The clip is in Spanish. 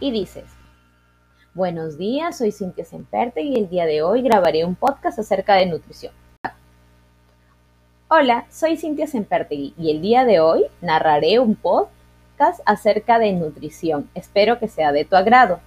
y dices, Buenos días, soy Cintia Semperte y el día de hoy grabaré un podcast acerca de nutrición. Hola, soy Cintia Sempertegui y el día de hoy narraré un podcast acerca de nutrición. Espero que sea de tu agrado.